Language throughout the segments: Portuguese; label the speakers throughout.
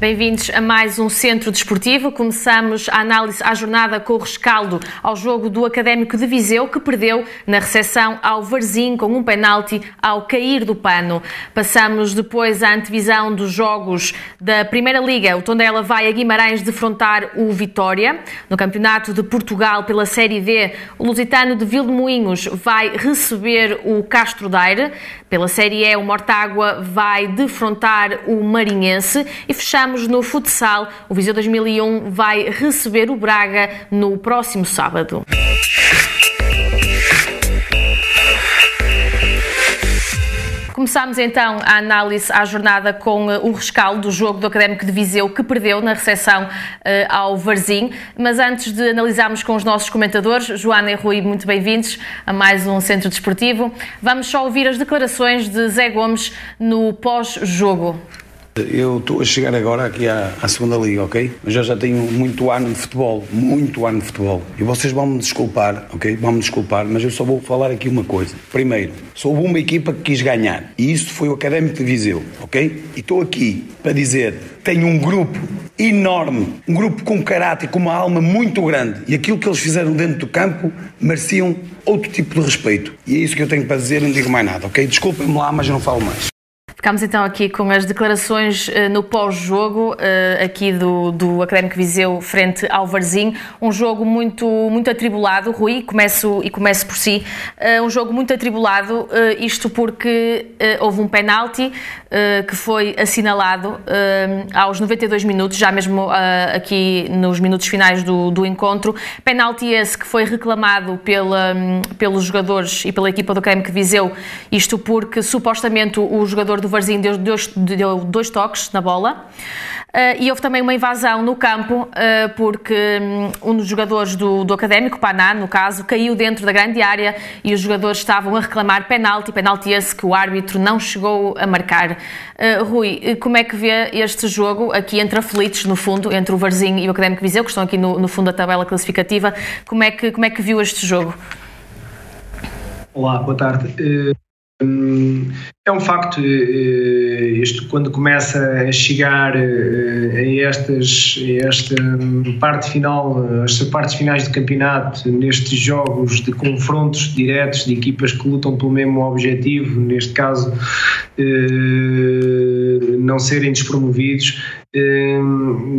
Speaker 1: Bem-vindos a mais um Centro Desportivo. Começamos a análise à jornada com o rescaldo ao jogo do Académico de Viseu, que perdeu na recepção ao Varzim com um penalti ao cair do pano. Passamos depois à antevisão dos jogos da Primeira Liga. O Tondela vai a Guimarães defrontar o Vitória. No Campeonato de Portugal pela Série D, o Lusitano de Vilmoinhos vai receber o Castro Daire. Pela Série E, o Mortágua vai defrontar o Marinhense. E fechamos no futsal. O Viseu 2001 vai receber o Braga no próximo sábado. Começámos então a análise à jornada com uh, o rescaldo do jogo do Académico de Viseu que perdeu na recepção uh, ao Varzim. Mas antes de analisarmos com os nossos comentadores, Joana e Rui, muito bem-vindos a mais um Centro Desportivo. Vamos só ouvir as declarações de Zé Gomes no pós-jogo.
Speaker 2: Eu estou a chegar agora aqui à, à, segunda liga, ok? Mas eu já tenho muito ano de futebol, muito ano de futebol. E vocês vão me desculpar, ok? Vão me desculpar, mas eu só vou falar aqui uma coisa. Primeiro, sou uma equipa que quis ganhar. E isso foi o Académico de Viseu, ok? E estou aqui para dizer, tenho um grupo enorme, um grupo com caráter, com uma alma muito grande. E aquilo que eles fizeram dentro do campo mereciam outro tipo de respeito. E é isso que eu tenho para dizer, não digo mais nada, ok? Desculpem-me lá, mas eu não falo mais.
Speaker 1: Ficámos então aqui com as declarações uh, no pós-jogo, uh, aqui do, do Académico Viseu frente ao Varzim. Um jogo muito, muito atribulado, Rui, começo, e começo por si. Uh, um jogo muito atribulado, isto porque houve um penalti que foi assinalado aos 92 minutos, já mesmo aqui nos minutos finais do, do encontro. Penalti esse que foi reclamado pela, um, pelos jogadores e pela equipa do Académico Viseu, isto porque supostamente o jogador do Varzim deu, deu, deu dois toques na bola. Uh, e houve também uma invasão no campo, uh, porque um, um dos jogadores do, do Académico, Paná, no caso, caiu dentro da grande área e os jogadores estavam a reclamar penalti, penalti esse que o árbitro não chegou a marcar. Uh, Rui, como é que vê este jogo aqui entre aflitos, no fundo, entre o Varzim e o Académico Viseu, que estão aqui no, no fundo da tabela classificativa, como é que, como é que viu este jogo?
Speaker 3: Olá, boa tarde. É um facto, isto quando começa a chegar a, estas, a esta parte final, as partes finais do campeonato, nestes jogos de confrontos diretos de equipas que lutam pelo mesmo objetivo, neste caso não serem despromovidos,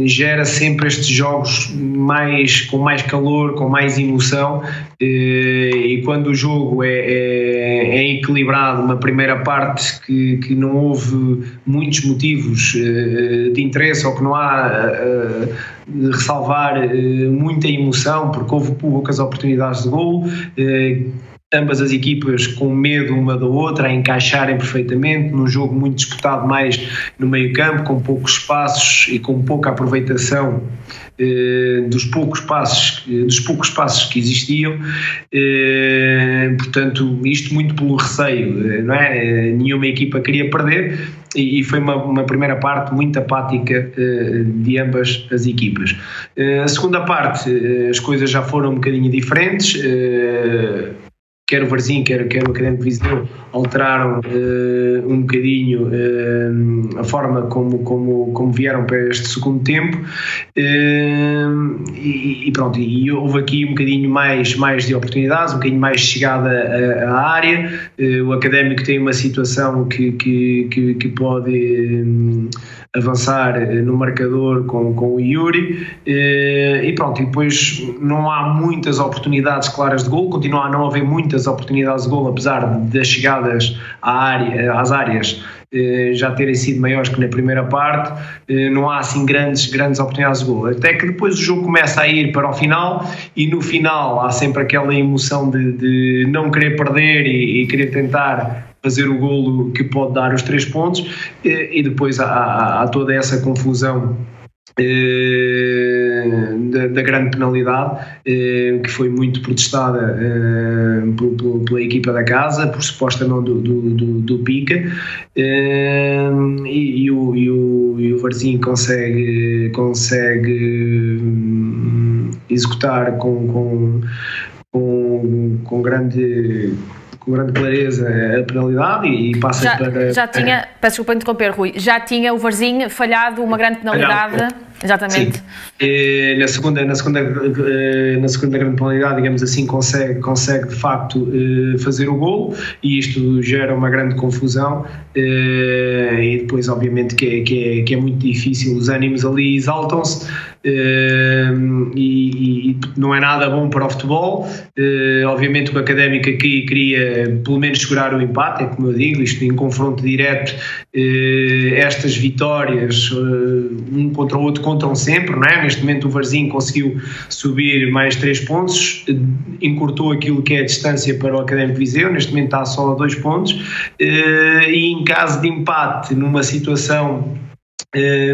Speaker 3: gera sempre estes jogos mais, com mais calor, com mais emoção. E quando o jogo é, é, é equilibrado, uma primeira parte que, que não houve muitos motivos de interesse ou que não há de ressalvar muita emoção porque houve poucas oportunidades de gol ambas as equipas com medo uma da outra a encaixarem perfeitamente num jogo muito disputado mais no meio campo com poucos espaços e com pouca aproveitação eh, dos poucos passos dos poucos passos que existiam. Eh, portanto isto muito pelo receio eh, não é? Nenhuma equipa queria perder e, e foi uma, uma, primeira parte muito apática de ambas as equipas. A segunda parte as coisas já foram um bocadinho diferentes quer o Varzim, quer, quer o Académico Viseu, alteraram uh, um bocadinho uh, a forma como, como, como vieram para este segundo tempo. Uh, e, e, pronto, e houve aqui um bocadinho mais, mais de oportunidades, um bocadinho mais de chegada à, à área, o Académico tem uma situação que, que, que, que pode avançar eh, no marcador com, com o Yuri eh, e pronto, e depois não há muitas oportunidades claras de gol, continua a não haver muitas oportunidades de gol, apesar das chegadas à área, às áreas já terem sido maiores que na primeira parte, não há assim grandes, grandes oportunidades de gol. Até que depois o jogo começa a ir para o final e no final há sempre aquela emoção de, de não querer perder e, e querer tentar fazer o golo que pode dar os três pontos e depois há, há, há toda essa confusão eh, da, da, grande penalidade eh, que foi muito protestada eh, pela, equipa da casa por suposta não do, do, do, do Pica. E, e, o, e, o, e o Varzim consegue, consegue hum, executar com, com, com, com grande com grande clareza a penalidade e, passa
Speaker 1: já,
Speaker 3: para.
Speaker 1: Já tinha, peço desculpa interromper, Rui, já tinha o Varzinho falhado uma grande penalidade. Falhado. Exatamente.
Speaker 3: Na segunda, na segunda, eh, na segunda grande penalidade, digamos assim, consegue, consegue de facto eh, fazer o gol e isto gera uma grande confusão eh, e depois, obviamente, que é, que é, que é muito difícil, os ânimos ali exaltam-se e, e, não é nada bom para o futebol. Obviamente, o Académico aqui queria pelo menos segurar o empate, é como eu digo, isto em confronto direto, estas vitórias, um contra o outro contam sempre, não é? Neste momento o Varzim conseguiu subir mais 3 pontos, encurtou aquilo que é a distância para o Académico Viseu, neste momento está só a 2 pontos, eh, e em caso de empate, numa situação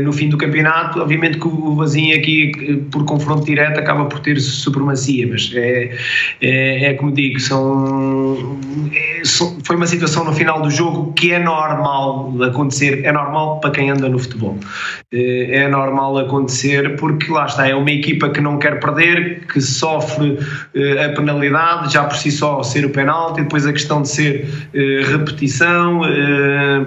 Speaker 3: no fim do campeonato, obviamente que o Vazinho aqui, por confronto direto, acaba por ter supremacia, mas é, é, é como digo, são, é, foi uma situação no final do jogo que é normal acontecer, é normal para quem anda no futebol. Eh, é normal acontecer porque lá está, é uma equipa que não quer perder, que sofre eh, a penalidade, já por si só ser o penalti, depois a questão de ser repetição,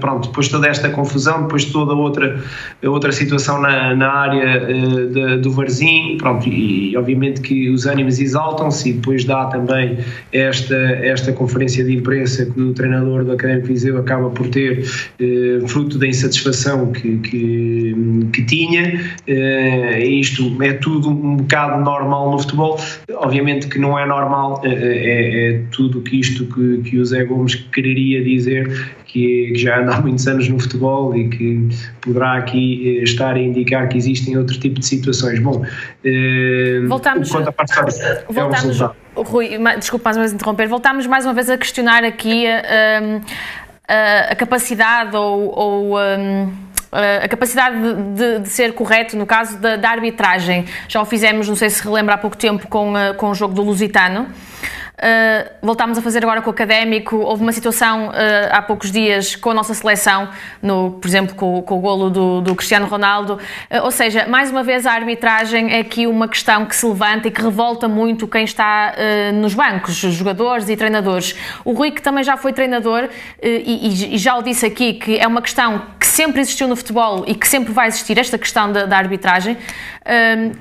Speaker 3: pronto, depois toda esta confusão, depois toda outra outra situação na, na área uh, de, do Varzim, pronto, e, e, obviamente que os ânimos exaltam-se e depois dá também esta, esta conferência de imprensa que o treinador do Académico Viseu acaba por ter uh, fruto da insatisfação que, que, que tinha, uh, isto é tudo um bocado normal no futebol, obviamente que não é normal, é, é tudo que isto que, que o Zé Gomes quereria dizer que, que, já anda há muitos anos no futebol e que poderá aqui eh, estar a indicar que existem outro tipo de situações. Bom,
Speaker 1: eh, voltamos,
Speaker 3: quanto à parte
Speaker 1: voltamos, é Rui, desculpe mais uma vez interromper, voltamos mais uma vez a questionar aqui a, a, a capacidade ou, ou a capacidade de, de, de, ser correto no caso da, da, arbitragem. Já o fizemos, não sei se relembra há pouco tempo, com, com o jogo do Lusitano. Uh, voltámos a fazer agora com o académico. Houve uma situação uh, há poucos dias com a nossa seleção, no, por exemplo, com, com o golo do, do Cristiano Ronaldo. Uh, ou seja, mais uma vez, a arbitragem é aqui uma questão que se levanta e que revolta muito quem está nos bancos, os jogadores e treinadores. O Rui, que também já foi treinador e, e, já o disse aqui, que é uma questão que sempre existiu no futebol e que sempre vai existir, esta questão da, da arbitragem,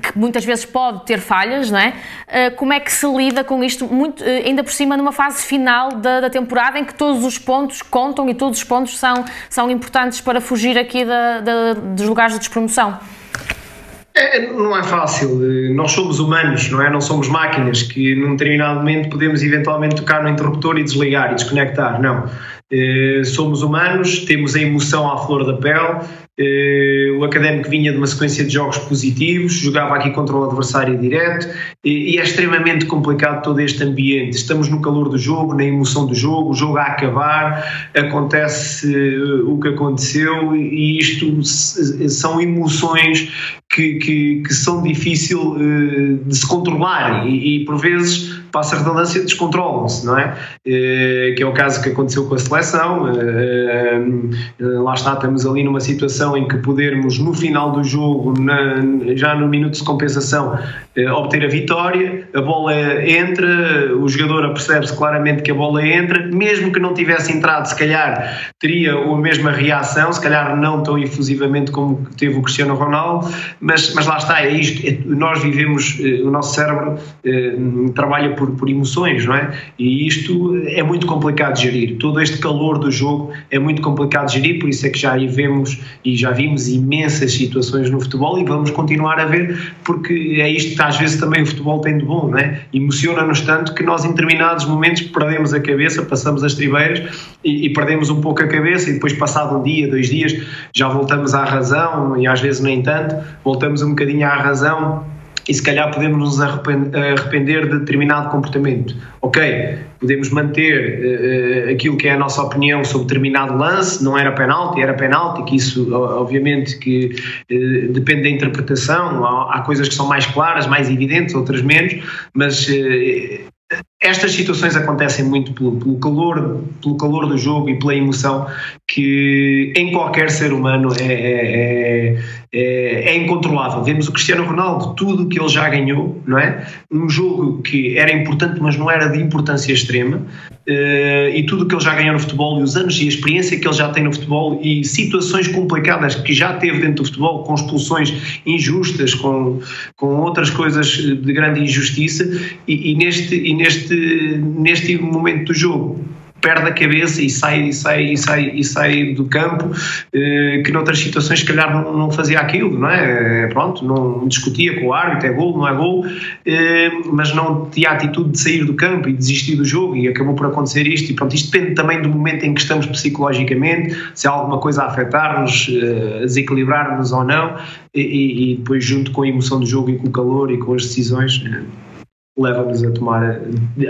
Speaker 1: que muitas vezes pode ter falhas, não é? como é que se lida com isto? Muito ainda por cima numa fase final da, da, temporada em que todos os pontos contam e todos os pontos são, são importantes para fugir aqui da, da, dos lugares de despromoção.
Speaker 3: É, não é fácil, eh, nós somos humanos, não é? Não somos máquinas que num determinado momento podemos eventualmente tocar no interruptor e desligar e desconectar, não. Eh, somos humanos, temos a emoção à flor da pele, o Académico vinha de uma sequência de jogos positivos, jogava aqui contra o adversário direto e, é extremamente complicado todo este ambiente. Estamos no calor do jogo, na emoção do jogo, o jogo a acabar, acontece uh, o que aconteceu e isto são emoções que, que, que são difíceis uh, de se controlar e, e por vezes passa a redundância, descontrolam-se, não é? Que é o caso que aconteceu com a seleção. Lá está, estamos ali numa situação em que podermos, no final do jogo, na, já no minuto de compensação, obter a vitória, a bola entra, o jogador percebe-se claramente que a bola entra, mesmo que não tivesse entrado, se calhar teria a mesma reação, se calhar não tão efusivamente como teve o Cristiano Ronaldo, mas, mas lá está, é isto, é, nós vivemos, eh, o nosso cérebro eh, trabalha por, por emoções, não é? E isto é muito complicado de gerir, todo este calor do jogo é muito complicado de gerir, por isso é que já vemos e já vimos imensas situações no futebol e vamos continuar a ver, porque é isto que às vezes também o futebol tem de bom, não é? Emociona-nos tanto que nós em determinados momentos perdemos a cabeça, passamos as tribeiras e, e, perdemos um pouco a cabeça e depois passado um dia, dois dias, já voltamos à razão e às vezes nem tanto, voltamos um bocadinho à razão e se calhar podemos nos arrepender de determinado comportamento. Ok, podemos manter uh, aquilo que é a nossa opinião sobre determinado lance, não era penalti, era penalti, que isso obviamente que uh, depende da interpretação, há, há, coisas que são mais claras, mais evidentes, outras menos, mas uh, estas situações acontecem muito pelo, pelo, calor, pelo calor do jogo e pela emoção que em qualquer ser humano é, é, é, é incontrolável. Vemos o Cristiano Ronaldo, tudo o que ele já ganhou, não é? Um jogo que era importante, mas não era de importância extrema, Uh, e tudo o que ele já ganhou no futebol e os anos e a experiência que ele já tem no futebol e situações complicadas que já teve dentro do futebol, com expulsões injustas, com, com outras coisas de grande injustiça, e, e neste, e neste, neste momento do jogo perde a cabeça e sai, e sai, e sai, e sai do campo, eh, que noutras situações se calhar não, fazia aquilo, não é? Pronto, não discutia com o árbitro, é gol, não é gol, eh, mas não tinha a atitude de sair do campo e desistir do jogo e acabou por acontecer isto e pronto, isto depende também do momento em que estamos psicologicamente, se há alguma coisa a afetar-nos, eh, desequilibrar-nos ou não e, e, depois junto com a emoção do jogo e com o calor e com as decisões leva-nos a tomar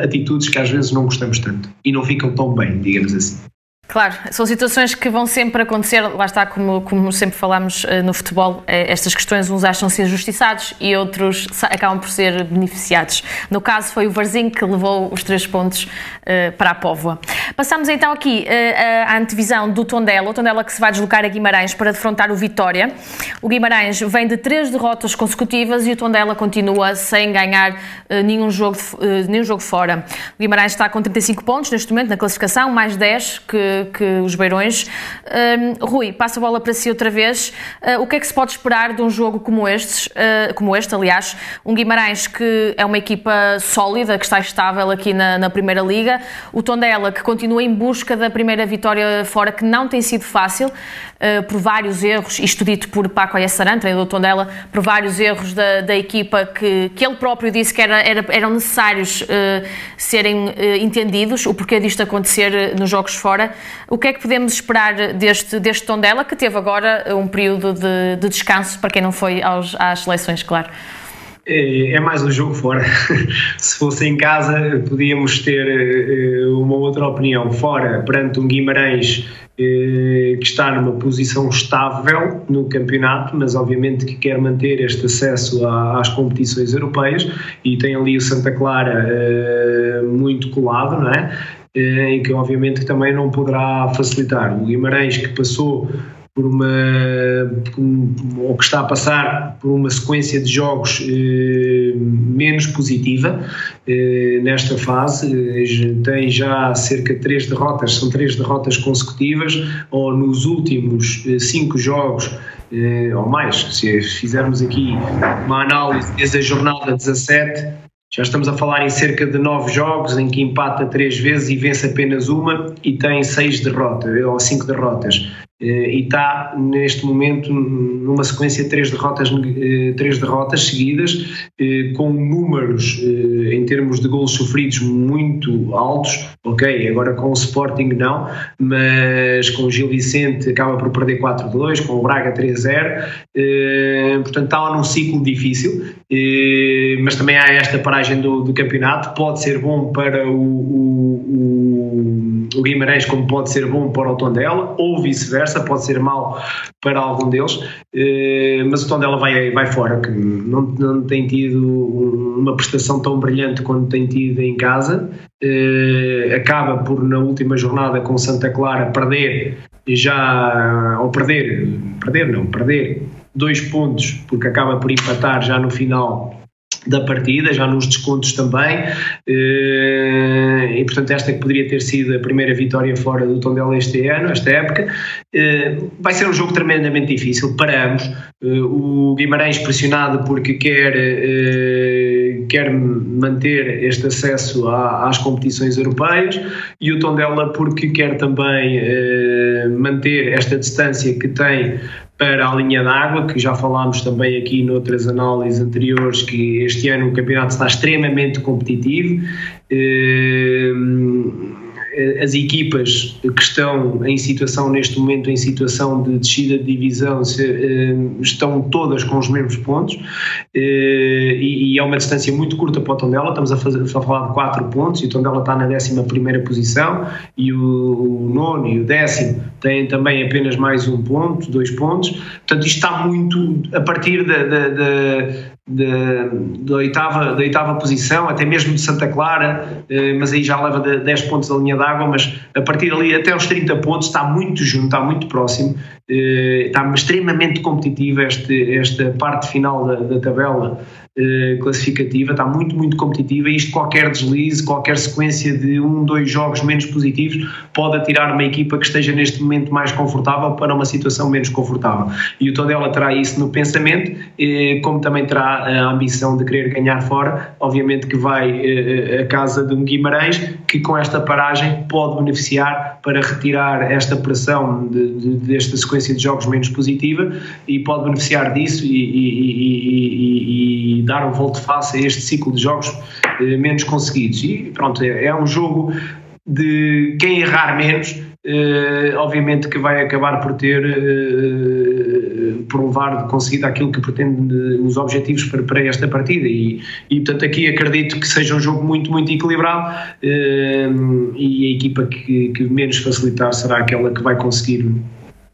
Speaker 3: atitudes que às vezes não gostamos tanto e não ficam tão bem, digamos assim.
Speaker 1: Claro, são situações que vão sempre acontecer, lá está, como, como sempre falamos uh, no futebol, uh, estas questões uns acham ser justiçados e outros acabam por ser beneficiados. No caso foi o Varzinho que levou os três pontos uh, para a Póvoa. Passamos então aqui à antevisão do Tondela, o Tondela que se vai deslocar a Guimarães para defrontar o Vitória. O Guimarães vem de três derrotas consecutivas e o Tondela continua sem ganhar nenhum, jogo, nenhum jogo fora. O Guimarães está com 35 pontos neste momento na classificação, mais 10 que que, os Beirões. Um, Rui, passa a bola para si outra vez. Uh, o que é que se pode esperar de um jogo como este, uh, como este, aliás, um Guimarães que é uma equipa sólida, que está estável aqui na, na Primeira Liga, o Tondela que continua em busca da primeira vitória fora, que não tem sido fácil, uh, por vários erros, isto dito por Paco Ayassaran, treinador do Tondela, por vários erros da, da equipa que, que ele próprio disse que era, era eram necessários serem entendidos, o porquê disto acontecer nos jogos fora. O que é que podemos esperar deste, deste Tondela, que teve agora um período de, de descanso, para quem não foi aos, às seleções, claro?
Speaker 3: É, é mais um jogo fora. Se fosse em casa, podíamos ter eh, uma outra opinião. Fora, perante um Guimarães eh, que está numa posição estável no campeonato, mas obviamente que quer manter este acesso às competições europeias e tem ali o Santa Clara eh, muito colado, não é? Eh, e que obviamente também não poderá facilitar. O Guimarães que passou por uma ou que está a passar por uma sequência de jogos eh, menos positiva eh, nesta fase eh, tem já cerca de três derrotas são três derrotas consecutivas ou nos últimos eh, cinco jogos ou mais se fizermos aqui uma análise desde a jornada 17 já estamos a falar em cerca de nove jogos em que empata três vezes e vence apenas uma e tem seis derrotas ou cinco derrotas. Eh, e está neste momento numa sequência de três derrotas, eh, três derrotas seguidas, eh, com números em termos de gols sofridos muito altos, ok, agora com o Sporting não, mas com o Gil Vicente acaba por perder 4-2, com o Braga 3-0, portanto está num ciclo difícil, mas também há esta paragem do, do campeonato, pode ser bom para o, o, o Guimarães como pode ser bom para o Tondela, ou vice-versa, pode ser mal para algum deles, eh, mas o Tondela vai, vai fora, que não, não tem tido uma prestação tão brilhante quanto tem tido em casa, eh, acaba por na última jornada com Santa Clara perder já, ou perder, perder não, perder dois pontos, porque acaba por empatar já no final da partida, já nos descontos também, eh, e portanto esta que poderia ter sido a primeira vitória fora do Tondela este ano, esta época, eh, vai ser um jogo tremendamente difícil para ambos, eh, o Guimarães pressionado porque quer, quer manter este acesso às competições europeias e o Tondela porque quer também manter esta distância que tem para a linha d'água, que já falámos também aqui noutras análises anteriores, que este ano o campeonato está extremamente competitivo. Eh, eh, as equipas que estão em situação, neste momento, em situação de descida de divisão, eh, estão todas com os mesmos pontos eh, e é uma distância muito curta para o Tondela, estamos a, fazer, a falar de 4 pontos e o Tondela está na 11 posição e o nono e o décimo têm também apenas mais um ponto, dois pontos, portanto isto está muito a partir da, da, da da, oitava, da oitava posição, até mesmo de Santa Clara, eh, mas aí já leva 10 pontos da linha d'água, mas a partir dali até os 30 pontos está muito junto, está muito próximo, eh, está extremamente competitiva esta parte final da, da tabela classificativa, está muito, muito competitiva e isto qualquer deslize, qualquer sequência de um, dois jogos menos positivos pode atirar uma equipa que esteja neste momento mais confortável para uma situação menos confortável. E o Tondela terá isso no pensamento, eh, como também terá a ambição de querer ganhar fora, obviamente que vai eh, a casa de um Guimarães, que com esta paragem pode beneficiar para retirar esta pressão de, de, desta sequência de jogos menos positiva e pode beneficiar disso e, e, e, e dar um volte-face a este ciclo de jogos eh, menos conseguidos. E pronto, é, é um jogo de quem errar menos, eh, obviamente que vai acabar por ter, eh, por levar conseguido aquilo que pretende, os objetivos para, para esta partida. E, e, portanto, aqui acredito que seja um jogo muito, muito equilibrado e a equipa que, que menos facilitar será aquela que vai conseguir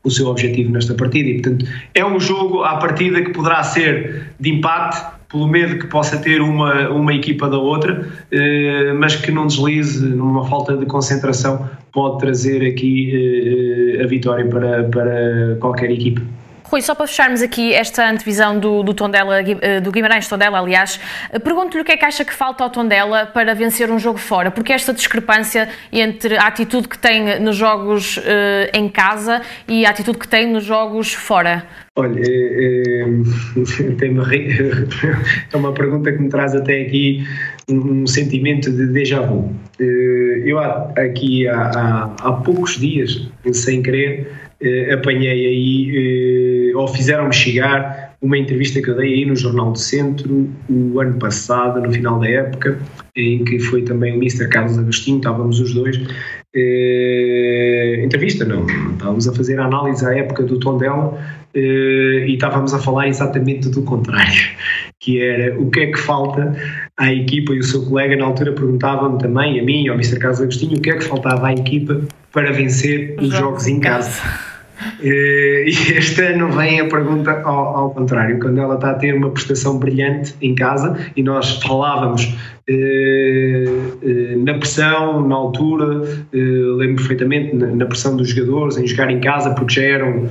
Speaker 3: o seu objetivo nesta partida. E, portanto, é um jogo à partida que poderá ser de empate pelo medo que possa ter uma, uma equipa da outra, eh, mas que não deslize numa falta de concentração, pode trazer aqui eh, a vitória para, para qualquer equipa.
Speaker 1: Rui, só para fecharmos aqui esta antevisão do, do Tondela, eh, do Guimarães Tondela, aliás, eh, pergunto-lhe o que é que acha que falta ao Tondela para vencer um jogo fora, porque esta discrepância entre a atitude que tem nos jogos uh, em casa e a atitude que tem nos jogos fora?
Speaker 3: Olha, é, é, é uma pergunta que me traz até aqui um sentimento de déjà vu. Eu aqui há, há, há poucos dias, sem querer, apanhei aí ou fizeram-me chegar uma entrevista que eu dei aí no Jornal do Centro o ano passado, no final da época, em que foi também o Mr. Carlos Agostinho, estávamos os dois. Eh, entrevista, não, estávamos a fazer a análise à época do Tondela eh, e estávamos a falar exatamente do contrário, que era o que é que falta à equipa e o seu colega na altura perguntava-me também, a mim e ao Mr. Carlos Agostinho, o que é que faltava à equipa para vencer os jogos em casa. Eh, e este ano vem a pergunta ao, ao, contrário, quando ela está a ter uma prestação brilhante em casa e nós falávamos eh, eh, na pressão, na altura, eh, lembro perfeitamente na, na, pressão dos jogadores em jogar em casa porque já eram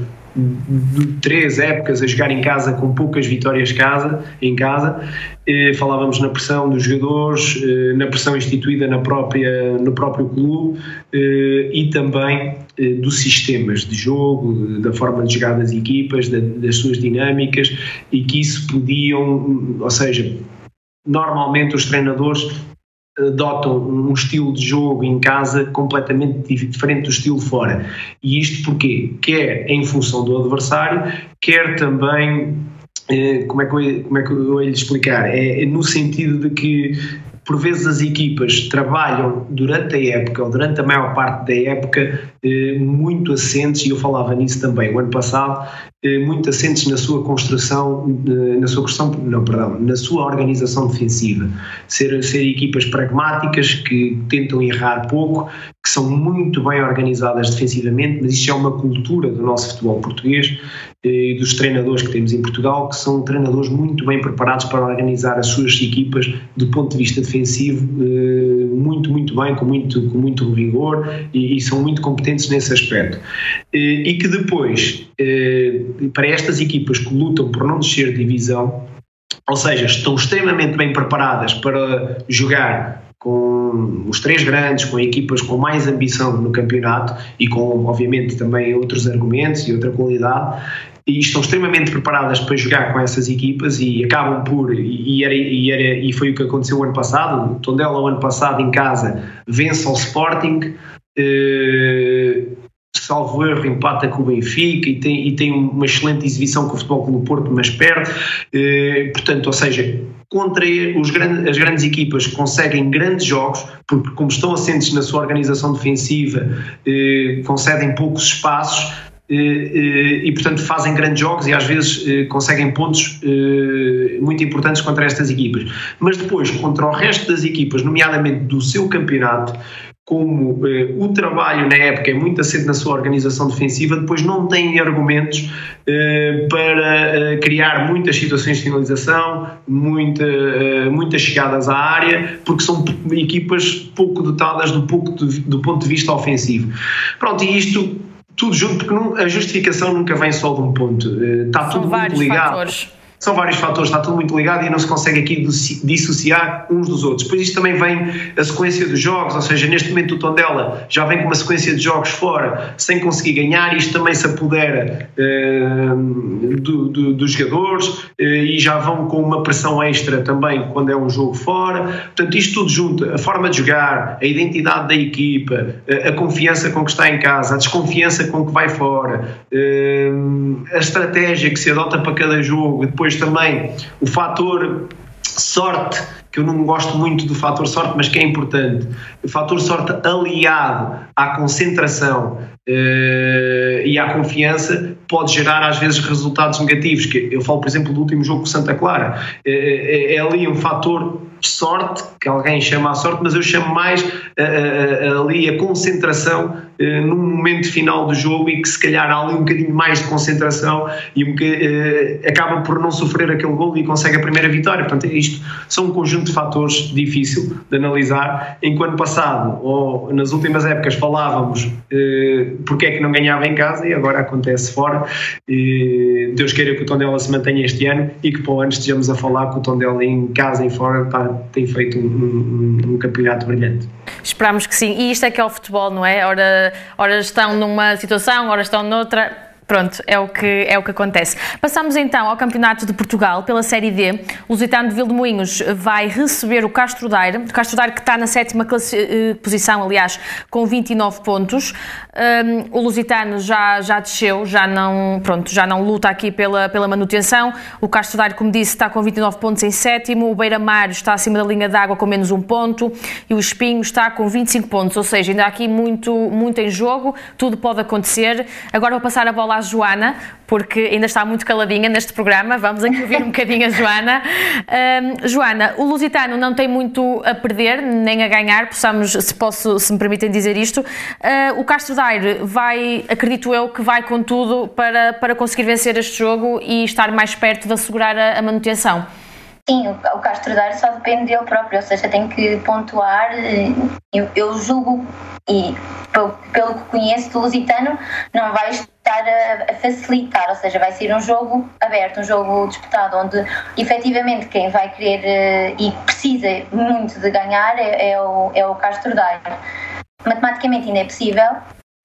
Speaker 3: três épocas a jogar em casa com poucas vitórias casa, em casa. Eh, falávamos na pressão dos jogadores, eh, na pressão instituída na própria, no próprio clube eh, e também dos sistemas de jogo, da forma de jogar das equipas, da, das suas dinâmicas e que isso podiam, ou seja, normalmente os treinadores adotam um estilo de jogo em casa completamente diferente do estilo fora. E isto porquê? Quer em função do adversário, quer também eh, como é, que eu, como é que eu ia lhe explicar? É, no sentido de que por vezes as equipas trabalham durante a época ou durante a maior parte da época eh, muito assentes, e eu falava nisso também o ano passado, muito assentes na sua construção, eh, na sua construção, não, perdão, na sua organização defensiva. Ser, ser equipas pragmáticas que tentam errar pouco, que são muito bem organizadas defensivamente, mas isto é uma cultura do nosso futebol português e dos treinadores que temos em Portugal, que são treinadores muito bem preparados para organizar as suas equipas do ponto de vista defensivo, bem, com muito, com muito rigor e, e são muito competentes nesse aspecto. E que depois para estas equipas que lutam por não descer de divisão, ou seja, estão extremamente bem preparadas para jogar com os três grandes, com equipas com mais ambição no campeonato e com, obviamente, também outros argumentos e outra qualidade, e estão extremamente preparadas para jogar com essas equipas e acabam por, e, era, e, era, e foi o que aconteceu o ano passado, o Tondela o ano passado em casa vence ao Sporting, eh, salvo erro, empata com o Benfica e tem, e tem uma excelente exibição com o Futebol Clube Porto, mas perde. Eh, portanto, ou seja, contra os grandes, as grandes equipas conseguem grandes jogos, porque como estão assentes na sua organização defensiva, eh, concedem poucos espaços, e portanto fazem grandes jogos e às vezes eh, conseguem pontos muito importantes contra estas equipas. Mas depois, contra o resto das equipas, nomeadamente do seu campeonato, como eh, o trabalho na época é muito assente na sua organização defensiva, depois não têm argumentos eh, para eh, criar muitas situações de finalização, muita, muitas chegadas à área, porque são equipas pouco dotadas do, pouco de, do ponto de vista ofensivo. Pronto, e isto tudo junto, porque a justificação nunca vem só de um ponto, está
Speaker 1: São
Speaker 3: tudo muito ligado.
Speaker 1: Fatores
Speaker 3: são vários fatores, está tudo muito ligado e não se consegue aqui dissociar uns dos outros. Depois isto também vem a sequência dos jogos, ou seja, neste momento o Tondela já vem com uma sequência de jogos fora sem conseguir ganhar, isto também se apodera uh, do, do, dos jogadores uh, e já vão com uma pressão extra também quando é um jogo fora. Portanto, isto tudo junto, a forma de jogar, a identidade da equipa, a, a confiança com que está em casa, a desconfiança com que vai fora, a estratégia que se adota para cada jogo, depois depois também o fator sorte, que eu não gosto muito do fator sorte, mas que é importante. O fator sorte aliado à concentração uh, e à confiança pode gerar às vezes resultados negativos. Que eu falo, por exemplo, do último jogo com Santa Clara. É, é, ali um fator sorte, que alguém chama a sorte, mas eu chamo mais ali a concentração uh, num momento final do jogo e que se calhar há ali um bocadinho mais de concentração e um acaba por não sofrer aquele gol e consegue a primeira vitória. Portanto, isto são um conjunto de fatores difícil de analisar. Enquanto passado, ou nas últimas épocas, falávamos porque é que não ganhava em casa e agora acontece fora. Deus queira que o Tondela se mantenha este ano e que para o ano estejamos a falar que o Tondela em casa e fora está tem feito um, um, um, campeonato brilhante.
Speaker 1: Esperamos que sim. E isto é que é o futebol, não é? Ora, ora estão numa situação, ora estão noutra Pronto, é o, que, é o que acontece. Passamos então ao Campeonato de Portugal, pela Série D. O Lusitano de Vildemoinhos vai receber o Castro Daire, o Castro Daire que está na sétima eh, posição, aliás, com 29 pontos. Um, o Lusitano já, já desceu, já não, pronto, já não luta aqui pela, pela manutenção. O Castro Daire, como disse, está com 29 pontos em sétimo. O Beira-Mar está acima da linha d'água com menos um ponto. E o Espinho está com 25 pontos, ou seja, ainda há aqui muito, muito em jogo, tudo pode acontecer. Agora vou passar a bola à Joana, porque ainda está muito caladinha neste programa. Vamos aqui ouvir um bocadinho a Joana. Um, Joana, o Lusitano não tem muito a perder, nem a ganhar, possamos, se, posso, se me permitem dizer isto. Uh, o Castro Daire vai, acredito eu, que vai com tudo para, para conseguir vencer este jogo e estar mais perto de assegurar a, a manutenção.
Speaker 4: Sim, o Castro Daire só depende dele próprio, ou seja, tem que pontuar. Eu, eu julgo, e pelo, pelo que conheço do Lusitano, não vai estar a, a, facilitar, ou seja, vai ser um jogo aberto, um jogo disputado, onde efetivamente quem vai querer eh, e precisa muito de ganhar é, é o, é o Castro Daire. Matematicamente ainda é possível,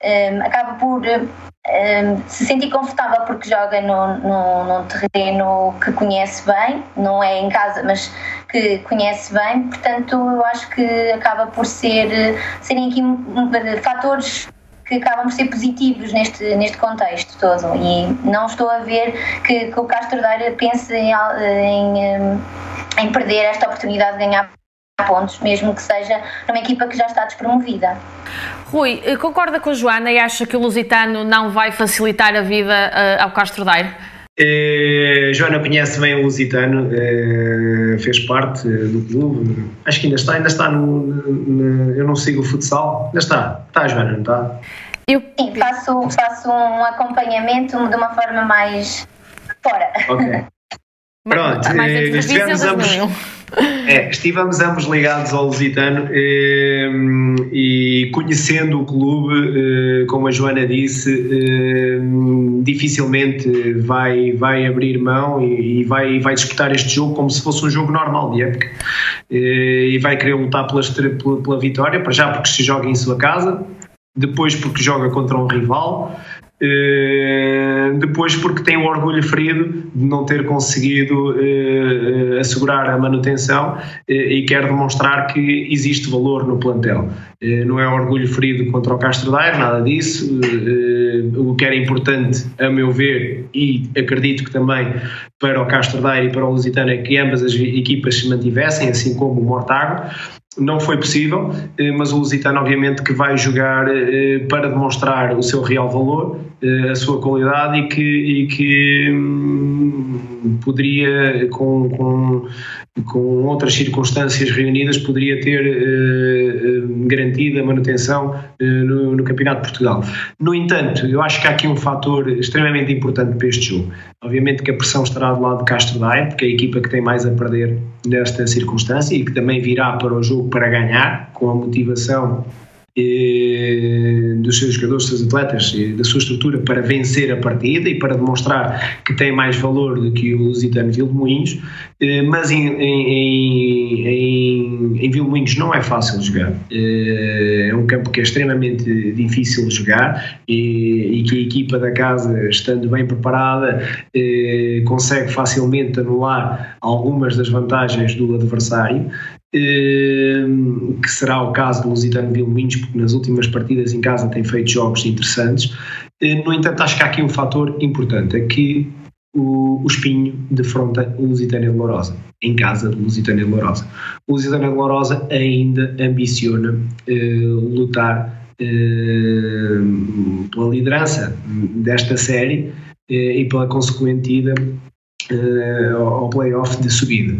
Speaker 4: um, acaba por um, se sentir confortável porque joga no, no, num terreno que conhece bem, não é em casa, mas que conhece bem, portanto eu acho que acaba por ser serem aqui fatores que acabam por ser positivos neste, neste contexto todo. E não estou a ver que, que o Castro Daire pense em, em, em perder esta oportunidade de ganhar pontos, mesmo que seja numa equipa que já está despromovida.
Speaker 1: Rui, eh, concorda com a Joana e acha que o Lusitano não vai facilitar a vida uh, ao Castro Daire?
Speaker 3: Eh, Joana conhece bem o Lusitano, fez parte do clube, acho que ainda está, ainda está no, no, eu não sigo o futsal, ainda está, está Joana, não está?
Speaker 4: Eu... Sim, faço, faço um acompanhamento de uma forma mais fora.
Speaker 3: Ok. Pronto, mais estivemos ambos, é, estivemos ambos ligados ao Lusitano eh, e conhecendo o clube, eh, como a Joana disse, eh, dificilmente vai, vai abrir mão e, e, vai, vai disputar este jogo como se fosse um jogo normal de época. E vai querer lutar pela, pela, pela vitória, para já porque se joga em sua casa, depois porque joga contra um rival depois porque tem o orgulho ferido de não ter conseguido uh, assegurar a manutenção e quer demonstrar que existe valor no plantel. não é orgulho ferido contra o Castro Daire, nada disso. o que era importante, a meu ver, e acredito que também para o Castro Daire e para o Lusitano, é que ambas as equipas se mantivessem, assim como o Mortágua não foi possível, eh, mas o Lusitano obviamente que vai jogar eh, para demonstrar o seu real valor, eh, a sua qualidade e que, e que hum, poderia com, com, com outras circunstâncias reunidas poderia ter garantido a manutenção no, no Campeonato de Portugal. No entanto, eu acho que há aqui um fator extremamente importante para este jogo. Obviamente que a pressão estará do lado de Castro Daire, porque é a equipa que tem mais a perder nesta circunstância e que também virá para o jogo para ganhar, com a motivação eh, dos seus jogadores, dos seus atletas, da sua estrutura para vencer a partida e para demonstrar que tem mais valor do que o Lusitano Vilmoinhos, eh, mas em, em, em, em Vilmoinhos não é fácil jogar. Eh, é um campo que é extremamente difícil de jogar e, e que a equipa da casa, estando bem preparada, consegue facilmente anular algumas das vantagens do adversário que será o caso do Lusitano Vilminhos, porque nas últimas partidas em casa tem feito jogos interessantes. Eh, no entanto, acho que há aqui um fator importante, é que o, o Espinho defronta o Lusitânia de Lourosa, em casa do Lusitânia de Lourosa. O Lusitânia de Lourosa ainda ambiciona uh, lutar uh, pela liderança desta série uh, e pela consequente ida ao play-off de subida.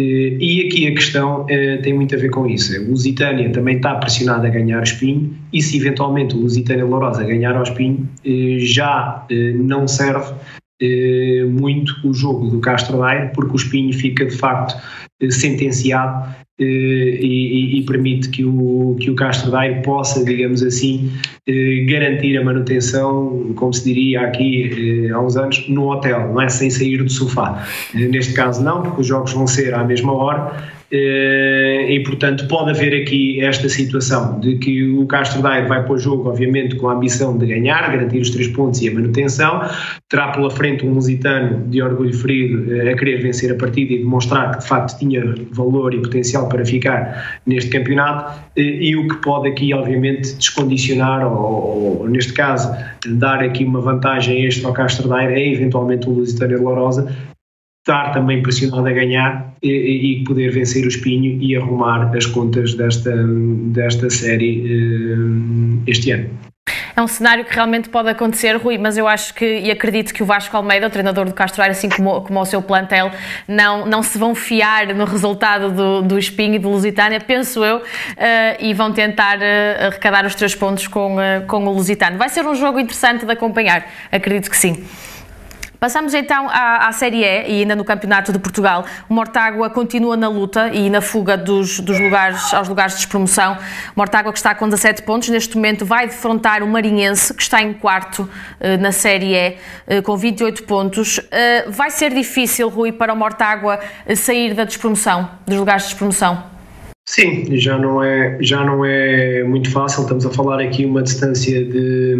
Speaker 3: Eh, e aqui a questão eh, tem muito a ver com isso. O Lusitânia também está pressionado a ganhar o Espinho e se eventualmente o Lusitânia Lourosa ganhar ao Espinho, eh, já não serve muito o jogo do Castro Daire, porque o Espinho fica de facto sentenciado e, e, e, permite que o, que o Castro Daire possa, digamos assim, garantir a manutenção, como se diria aqui há uns anos, no hotel, não é? Sem sair do sofá. Neste caso não, porque os jogos vão ser à mesma hora eh, e, portanto, pode haver aqui esta situação de que o Castro Daire vai para o jogo, obviamente, com a ambição de ganhar, garantir os três pontos e a manutenção. Terá pela frente um lusitano de orgulho ferido eh, a querer vencer a partida e demonstrar que, de facto, tinha valor e potencial para ficar neste campeonato. Eh, e o que pode aqui, obviamente, descondicionar, ou, ou neste caso, dar aqui uma vantagem extra ao Castro Daire é, eventualmente, o lusitano de Lourosa, estar também pressionado a ganhar e, e, poder vencer o espinho e arrumar as contas desta, desta série uh, este ano.
Speaker 1: É um cenário que realmente pode acontecer, Rui, mas eu acho que e acredito que o Vasco Almeida, o treinador do Castro Aire, assim como, como o seu plantel, não, não se vão fiar no resultado do, do Espinho e do Lusitânia, penso eu, uh, e vão tentar uh, arrecadar os três pontos com, uh, com o Lusitano. Vai ser um jogo interessante de acompanhar, acredito que sim. Passamos então à, à, Série E e ainda no Campeonato de Portugal. O Mortágua continua na luta e na fuga dos, dos lugares, aos lugares de despromoção. O Mortágua que está com 17 pontos, neste momento vai defrontar o Marinhense, que está em quarto eh, na Série E, eh, com 28 pontos. Eh, vai ser difícil, Rui, para o Mortágua eh, sair da despromoção, dos lugares de despromoção?
Speaker 3: Sim, já não é, já não é muito fácil. Estamos a falar aqui uma distância de,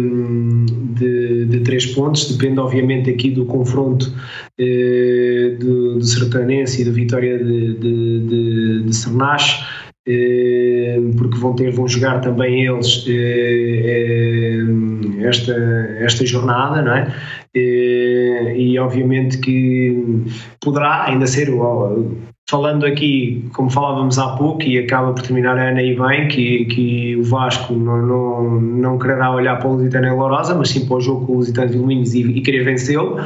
Speaker 3: de, de três pontos. Depende, obviamente, aqui do confronto eh, do, do Sertanense e da vitória de, de, de, de. Eh, porque vão ter, vão jogar também eles eh, eh esta, esta jornada, não é? Eh, e obviamente que poderá ainda ser falando aqui, como falávamos há pouco, e acaba por terminar a Ana e bem, que, que o Vasco não, não, não quererá olhar para o Lusitano e Lourosa, mas sim para o jogo com o Lusitano de Vilminhos e, e querer vencê-lo.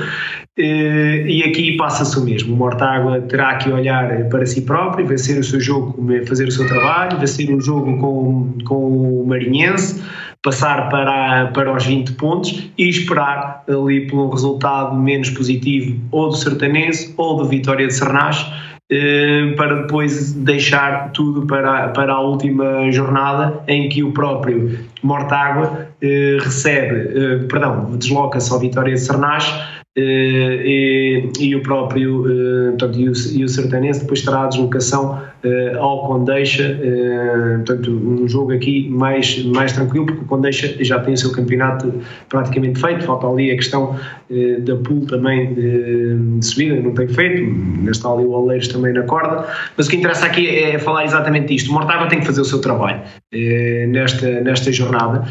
Speaker 3: Eh, e aqui passa-se o mesmo. O Mortágua terá que olhar para si próprio, vencer o seu jogo, fazer o seu trabalho, vencer o jogo com, com o Marinhense, passar para, para os 20 pontos e esperar ali por um resultado menos positivo ou do Sertanense ou do Vitória de Sernache eh, para depois deixar tudo para, para a última jornada em que o próprio Mortágua recebe, perdão, desloca-se ao Vitória de eh, e, e, o próprio eh, portanto, e, o, e o Sertanense depois terá a deslocação eh, ao Condeixa, portanto um jogo aqui mais, mais tranquilo porque o Condeixa já tem o seu campeonato praticamente feito, falta ali a questão da pool também de, subida, não tem feito, está ali o Oleiros também na corda, mas o que interessa aqui é falar exatamente isto, o Mortágua tem que fazer o seu trabalho nesta, nesta jornada,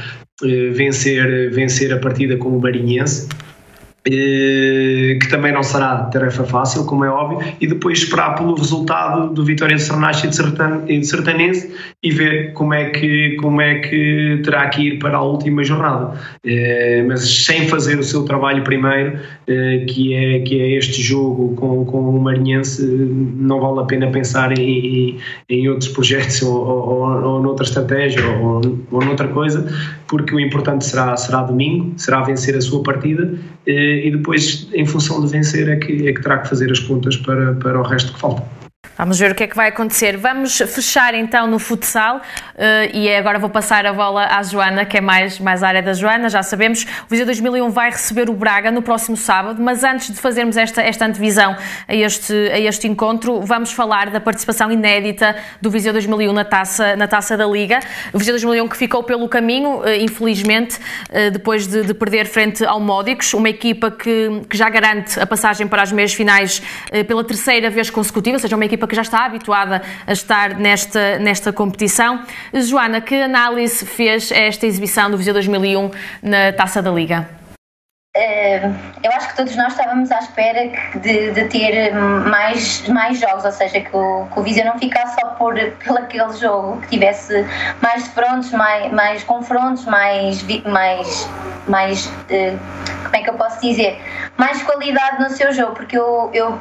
Speaker 3: vencer, vencer a partida com o Marinhense eh, que também não será tarefa fácil, como é óbvio, e depois esperar pelo resultado do Vitória de Sernache e de Sertanense e ver como é que, como é que terá que ir para a última jornada. Eh, mas sem fazer o seu trabalho primeiro, eh, que, é, que é este jogo com, com o Marinhense, não vale a pena pensar em, em outros projetos ou, ou, ou noutra estratégia ou, ou noutra coisa, porque o importante será, será domingo, será vencer a sua partida e depois, em função de vencer, é que, é que terá que fazer as contas para, para o resto que falta.
Speaker 1: Vamos ver o que é que vai acontecer. Vamos fechar então no futsal uh, e agora vou passar a bola à Joana, que é mais, mais área da Joana. Já sabemos, o Viseu 2001 vai receber o Braga no próximo sábado, mas antes de fazermos esta, esta antevisão a este, a este encontro, vamos falar da participação inédita do Viseu 2001 na taça, na taça da Liga. O Viseu 2001 que ficou pelo caminho, uh, infelizmente, uh, depois de, de, perder frente ao Módicos, uma equipa que, que já garante a passagem para as meias finais pela terceira vez consecutiva, ou seja, uma equipa equipa que já está habituada a estar nesta, nesta competição. Joana, que análise fez esta exibição do Viseu 2001 na Taça da Liga?
Speaker 4: Uh, eu acho que todos nós estávamos à espera de, de, ter mais, mais jogos, ou seja, que o, que o Viseu não ficasse só por, por aquele jogo, que tivesse mais frontes, mais, mais confrontos, mais, mais, mais uh, como é que eu posso dizer, mais qualidade no seu jogo, porque eu, eu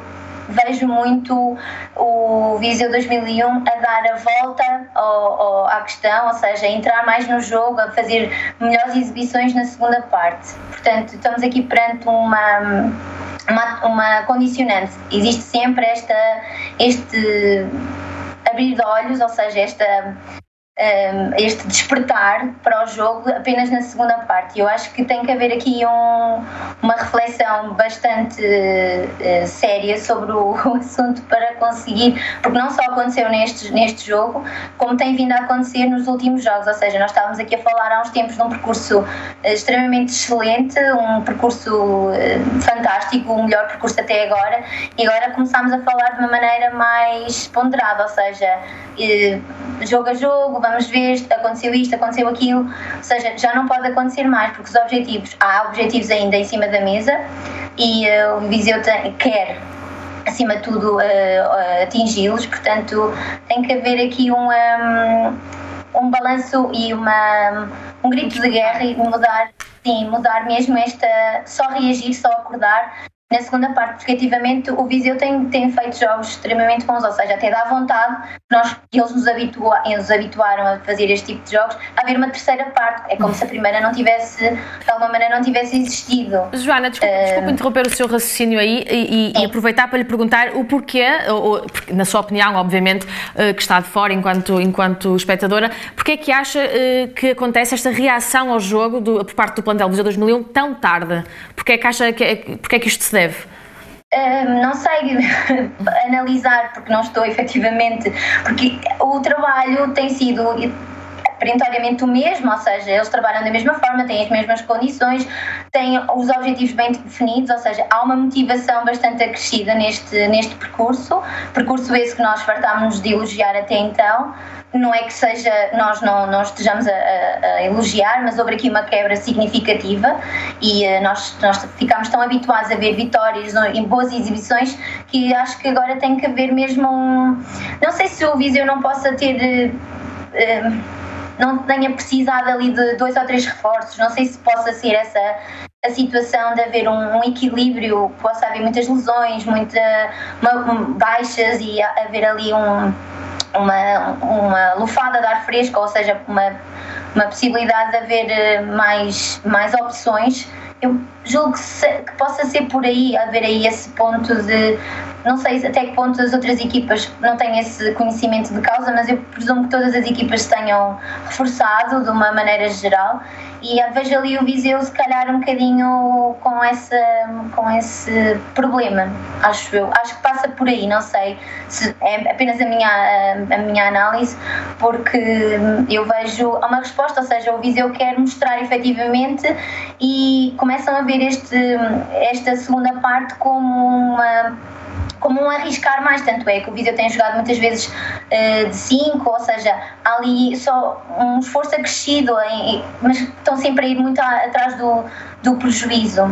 Speaker 4: vejo muito o Viseu 2001 a dar a volta ao, ao, à questão, ou seja, a entrar mais no jogo, a fazer melhores exibições na segunda parte. Portanto, estamos aqui perante uma, uma, uma condicionante. Existe sempre esta, este abrir de olhos, ou seja, esta este despertar para o jogo apenas na segunda parte. Eu acho que tem que haver aqui um, uma reflexão bastante uh, séria sobre o, assunto para conseguir, porque não só aconteceu neste, neste jogo, como tem vindo a acontecer nos últimos jogos. Ou seja, nós estávamos aqui a falar há uns tempos de um percurso uh, extremamente excelente, um percurso uh, fantástico, o melhor percurso até agora, e agora começámos a falar de uma maneira mais ponderada, ou seja, jogo a jogo vamos ver, aconteceu isto, aconteceu aquilo, ou seja, já não pode acontecer mais, porque os objetivos, há objetivos ainda em cima da mesa e uh, o Viseu tem, quer acima de tudo uh, uh, atingi-los, portanto tem que haver aqui um, um, um balanço e uma, um grito de guerra e mudar, sim, mudar mesmo esta, só reagir, só acordar na segunda parte, porque efetivamente o Viseu tem, tem feito jogos extremamente bons, ou seja, até dá vontade, nós, eles nos, habitua, eles habituaram a fazer este tipo de jogos, a haver uma terceira parte. É como se a primeira não tivesse, de alguma maneira, não tivesse existido.
Speaker 1: Joana, desculpa, uh, interromper o seu raciocínio aí e, e, e, aproveitar para lhe perguntar o porquê, ou, na sua opinião, obviamente, uh, que está de fora enquanto, enquanto espectadora, porquê é que acha uh, que acontece esta reação ao jogo do, por parte do plantel Viseu 2001 tão tarde? Porquê é que acha que, porquê é que isto se deve?
Speaker 4: Não sei analisar, porque não estou efetivamente, porque o trabalho tem sido perentoriamente o mesmo, ou seja, eles trabalham da mesma forma, têm as mesmas condições, têm os objetivos bem definidos, ou seja, há uma motivação bastante acrescida neste, neste percurso, percurso esse que nós fartámos de elogiar até então, não é que seja nós não, não estejamos a, a, a, elogiar, mas houve aqui uma quebra significativa e uh, nós, nós ficámos tão habituados a ver vitórias em boas exibições que acho que agora tem que haver mesmo um. Não sei se o Viseu não possa ter. Uh, não tenha precisado ali de dois ou três reforços, não sei se possa ser essa a situação de haver um, um equilíbrio, possa haver muitas lesões, muita, uma, baixas e haver ali um uma, uma lufada de ar fresco, ou seja, uma, uma possibilidade de haver eh, mais, mais opções. Eu julgo que, se, que, possa ser por aí, haver aí esse ponto de. Não sei até que ponto as outras equipas não têm esse conhecimento de causa, mas eu presumo que todas as equipas tenham reforçado de uma maneira geral e vejo ali o Viseu se calhar um bocadinho com, essa, com esse problema, acho eu. Acho que passa por aí, não sei se é apenas a minha, a, minha análise, porque eu vejo uma resposta, ou seja, o Viseu quer mostrar efetivamente e começam a ver este, esta segunda parte como uma como um arriscar mais, tanto é que o Viseu tem jogado muitas vezes uh, de 5, ou seja, há ali só um esforço acrescido, em, mas estão sempre a ir muito atrás do, do prejuízo.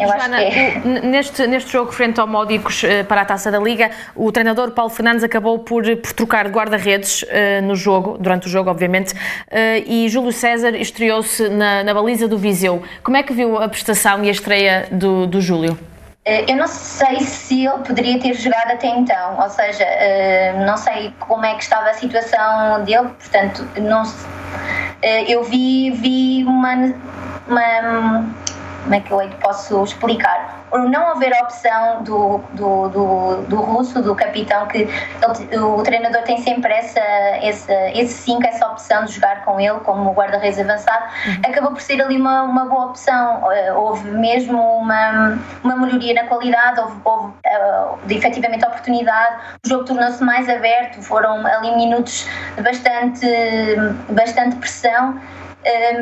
Speaker 1: Eu Joana, é. neste, neste jogo frente ao Módicos eh, para a Taça da Liga, o treinador Paulo Fernandes acabou por, por trocar guarda-redes uh, no jogo, durante o jogo, obviamente, uh, e Júlio César estreou-se na, na, baliza do Viseu. Como é que viu a prestação e a estreia do, do Júlio?
Speaker 4: Eu não sei se ele poderia ter jogado até então, ou seja, não sei como é que estava a situação dele, portanto, não, eu vi, vi uma, uma como é que eu posso explicar? Por não haver opção do, do, do, do russo, do capitão, que ele, o treinador tem sempre essa, essa, esse 5, essa opção de jogar com ele como guarda-redes avançado, uhum. acabou por ser ali uma, uma boa opção. Eh, houve mesmo uma, uma melhoria na qualidade, houve, houve uh, efetivamente oportunidade, o jogo tornou-se mais aberto, foram ali minutos de bastante, bastante pressão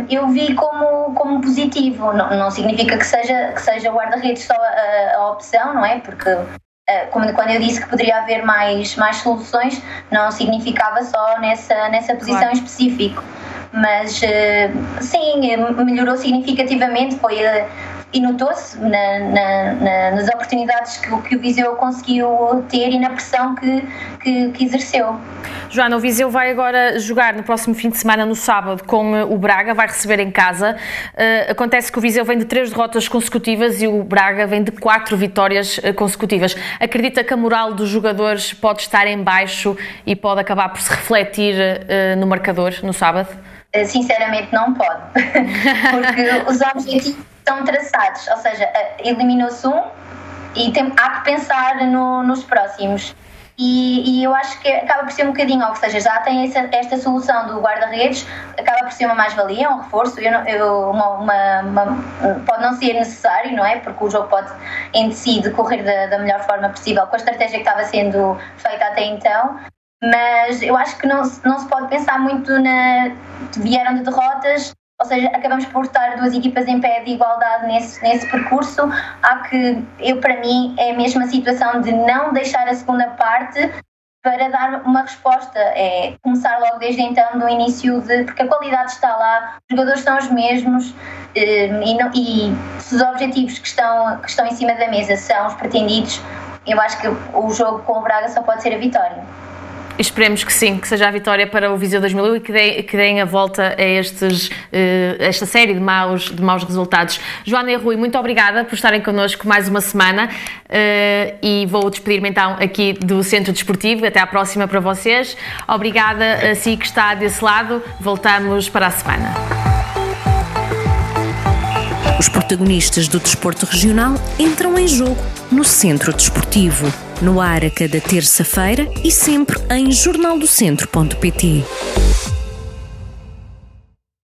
Speaker 4: eu vi como, como positivo. Não, não significa que seja, que seja guarda-redes só a, a, opção, não é? Porque como quando eu disse que poderia haver mais, mais soluções, não significava só nessa, nessa posição claro. específica. Mas sim, melhorou significativamente. Foi e notou-se na, na, na, nas oportunidades que, que, o Viseu conseguiu ter e na pressão que, que, que, exerceu.
Speaker 1: Joana, o Viseu vai agora jogar no próximo fim de semana, no sábado, com eh, o Braga, vai receber em casa. Uh, acontece que o Viseu vem de três derrotas consecutivas e o Braga vem de quatro vitórias uh, consecutivas. Acredita que a moral dos jogadores pode estar em baixo e pode acabar por se refletir uh, no marcador no sábado?
Speaker 4: Sinceramente, não pode, porque os objetivos estão traçados, ou seja, eliminou-se um e tem, há que pensar no, nos próximos. E, e, eu acho que acaba por ser um bocadinho, ou seja, já tem essa, esta solução do guarda-redes, acaba por ser uma mais-valia, um reforço, eu, eu, uma, uma, uma, pode não ser necessário, não é? Porque o jogo pode em si decorrer da, da melhor forma possível com a estratégia que estava sendo feita até então, mas eu acho que não, não se pode pensar muito na. vieram de derrotas, ou seja, acabamos por estar duas equipas em pé de igualdade nesse, nesse percurso. Há que, eu para mim, é a mesma situação de não deixar a segunda parte para dar uma resposta. É começar logo desde então, do início de. porque a qualidade está lá, os jogadores são os mesmos eh, e, não, e se os objetivos que estão, que estão em cima da mesa são os pretendidos, eu acho que o jogo com o Braga só pode ser a vitória.
Speaker 1: Esperemos que sim, que seja a vitória para o Viseu 2000 e que, dê, que deem a volta a estes, uh, esta série de maus, de maus resultados. Joana e Rui, muito obrigada por estarem connosco mais uma semana uh, e vou despedir-me então aqui do Centro Desportivo. Até à próxima para vocês. Obrigada a si que está desse lado. Voltamos para a semana.
Speaker 5: Os protagonistas do desporto regional entram em jogo no Centro Desportivo no ar a cada terça-feira e sempre em jornaldocentro.pt.